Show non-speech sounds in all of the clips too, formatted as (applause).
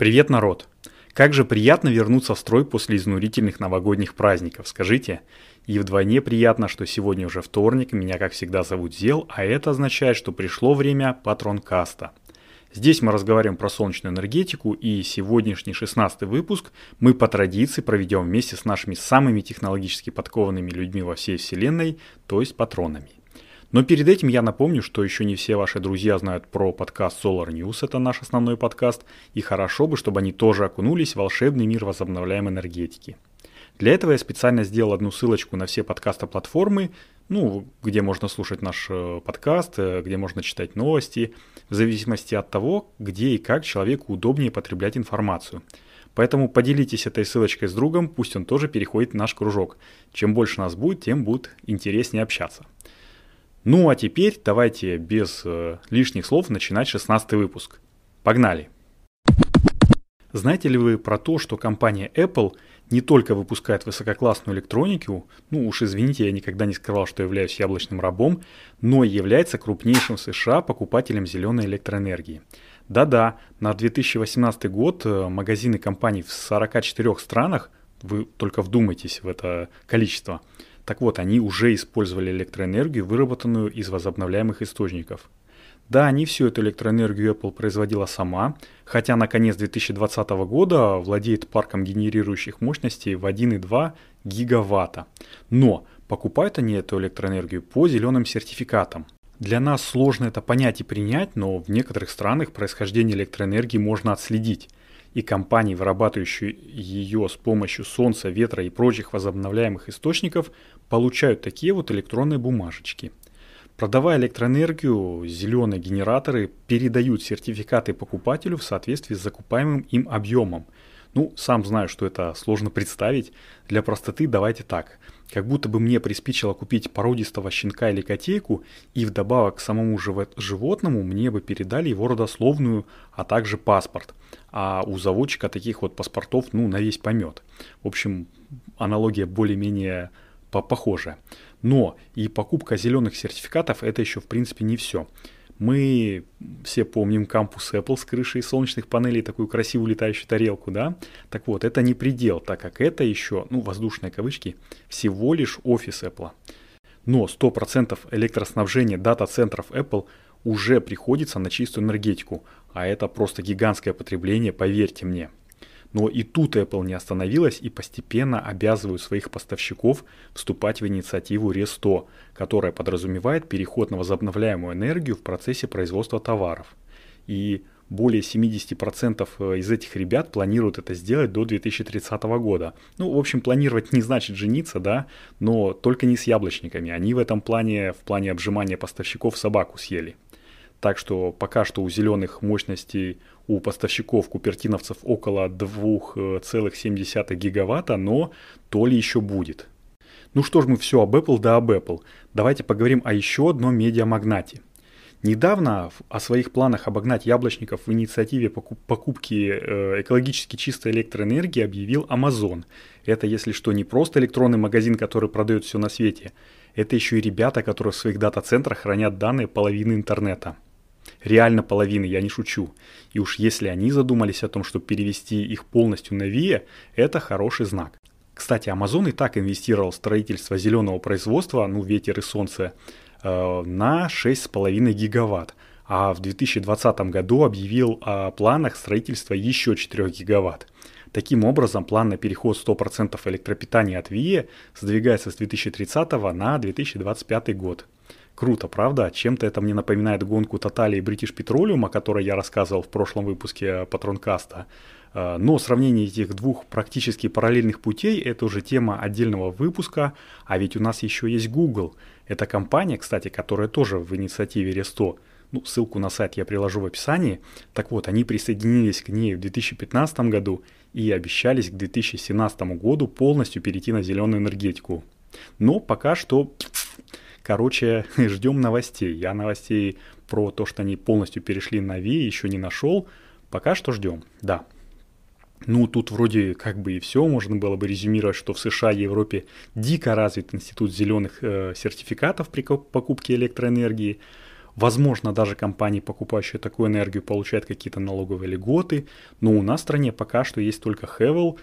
Привет, народ! Как же приятно вернуться в строй после изнурительных новогодних праздников, скажите? И вдвойне приятно, что сегодня уже вторник, меня как всегда зовут Зел, а это означает, что пришло время патронкаста. Здесь мы разговариваем про солнечную энергетику, и сегодняшний 16 выпуск мы по традиции проведем вместе с нашими самыми технологически подкованными людьми во всей вселенной, то есть патронами. Но перед этим я напомню, что еще не все ваши друзья знают про подкаст Solar News, это наш основной подкаст, и хорошо бы, чтобы они тоже окунулись в волшебный мир возобновляемой энергетики. Для этого я специально сделал одну ссылочку на все подкаста-платформы, ну, где можно слушать наш э, подкаст, э, где можно читать новости, в зависимости от того, где и как человеку удобнее потреблять информацию. Поэтому поделитесь этой ссылочкой с другом, пусть он тоже переходит в наш кружок. Чем больше нас будет, тем будет интереснее общаться. Ну а теперь давайте без э, лишних слов начинать 16 выпуск. Погнали! Знаете ли вы про то, что компания Apple не только выпускает высококлассную электронику, ну уж извините, я никогда не скрывал, что являюсь яблочным рабом, но является крупнейшим в США покупателем зеленой электроэнергии. Да-да, на 2018 год э, магазины компаний в 44 странах, вы только вдумайтесь в это количество – так вот, они уже использовали электроэнергию, выработанную из возобновляемых источников. Да, не всю эту электроэнергию Apple производила сама, хотя на конец 2020 года владеет парком генерирующих мощностей в 1,2 гигаватта. Но покупают они эту электроэнергию по зеленым сертификатам. Для нас сложно это понять и принять, но в некоторых странах происхождение электроэнергии можно отследить и компании, вырабатывающие ее с помощью солнца, ветра и прочих возобновляемых источников, получают такие вот электронные бумажечки. Продавая электроэнергию, зеленые генераторы передают сертификаты покупателю в соответствии с закупаемым им объемом. Ну, сам знаю, что это сложно представить. Для простоты давайте так. Как будто бы мне приспичило купить породистого щенка или котейку, и вдобавок к самому животному мне бы передали его родословную, а также паспорт. А у заводчика таких вот паспортов, ну, на весь помет. В общем, аналогия более-менее похожая. Но и покупка зеленых сертификатов это еще в принципе не все. Мы все помним кампус Apple с крышей солнечных панелей, такую красивую летающую тарелку, да? Так вот, это не предел, так как это еще, ну, воздушные кавычки, всего лишь офис Apple. Но 100% электроснабжения дата-центров Apple уже приходится на чистую энергетику, а это просто гигантское потребление, поверьте мне. Но и тут Apple не остановилась и постепенно обязывают своих поставщиков вступать в инициативу RE100, которая подразумевает переход на возобновляемую энергию в процессе производства товаров. И более 70% э, из этих ребят планируют это сделать до 2030 года. Ну, в общем, планировать не значит жениться, да, но только не с яблочниками. Они в этом плане, в плане обжимания поставщиков собаку съели. Так что пока что у зеленых мощностей у поставщиков купертиновцев около 2,7 гигаватта, но то ли еще будет. Ну что ж мы все об Apple да об Apple. Давайте поговорим о еще одном медиамагнате. Недавно о своих планах обогнать яблочников в инициативе покупки э, экологически чистой электроэнергии объявил Amazon. Это, если что, не просто электронный магазин, который продает все на свете. Это еще и ребята, которые в своих дата-центрах хранят данные половины интернета. Реально половины, я не шучу. И уж если они задумались о том, чтобы перевести их полностью на VIA, это хороший знак. Кстати, Amazon и так инвестировал в строительство зеленого производства, ну, ветер и солнце, э, на 6,5 гигаватт. А в 2020 году объявил о планах строительства еще 4 гигаватт. Таким образом, план на переход 100% электропитания от VIA сдвигается с 2030 на 2025 год. Круто, правда? Чем-то это мне напоминает гонку Тотали и British Petroleum, о которой я рассказывал в прошлом выпуске Патронкаста. Э, но сравнение этих двух практически параллельных путей – это уже тема отдельного выпуска, а ведь у нас еще есть Google. Это компания, кстати, которая тоже в инициативе RE100. Ну, ссылку на сайт я приложу в описании. Так вот, они присоединились к ней в 2015 году и обещались к 2017 году полностью перейти на зеленую энергетику. Но пока что Короче, (laughs) ждем новостей. Я новостей про то, что они полностью перешли на Ви, еще не нашел. Пока что ждем, да. Ну, тут вроде как бы и все. Можно было бы резюмировать, что в США и Европе дико развит институт зеленых э, сертификатов при покупке электроэнергии. Возможно, даже компании, покупающие такую энергию, получают какие-то налоговые льготы, но у нас в стране пока что есть только Хевел,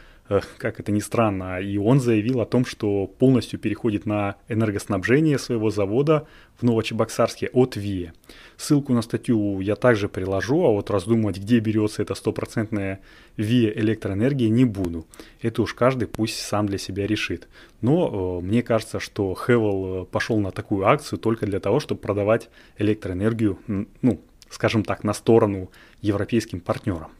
как это ни странно, и он заявил о том, что полностью переходит на энергоснабжение своего завода в Новочебоксарске от ВИЭ. Ссылку на статью я также приложу, а вот раздумывать, где берется эта стопроцентная ВИЭ электроэнергия, не буду. Это уж каждый пусть сам для себя решит. Но э, мне кажется, что Хевел э, пошел на такую акцию только для того, чтобы продавать электроэнергию, ну, скажем так, на сторону европейским партнерам.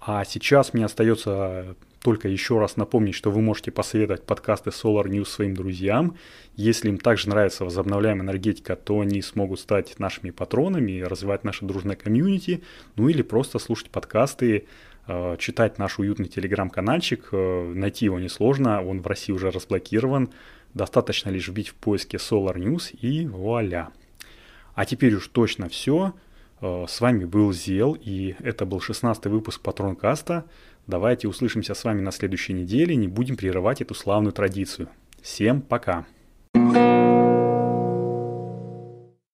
А сейчас мне остается только еще раз напомнить, что вы можете посоветовать подкасты Solar News своим друзьям. Если им также нравится возобновляемая энергетика, то они смогут стать нашими патронами и развивать наше дружное комьюнити. Ну или просто слушать подкасты, э, читать наш уютный телеграм-канальчик. Э, найти его несложно, он в России уже разблокирован. Достаточно лишь вбить в поиске Solar News и вуаля. А теперь уж точно все. Э, с вами был Зел, и это был 16 выпуск Патронкаста. Давайте услышимся с вами на следующей неделе, не будем прерывать эту славную традицию. Всем пока! thank you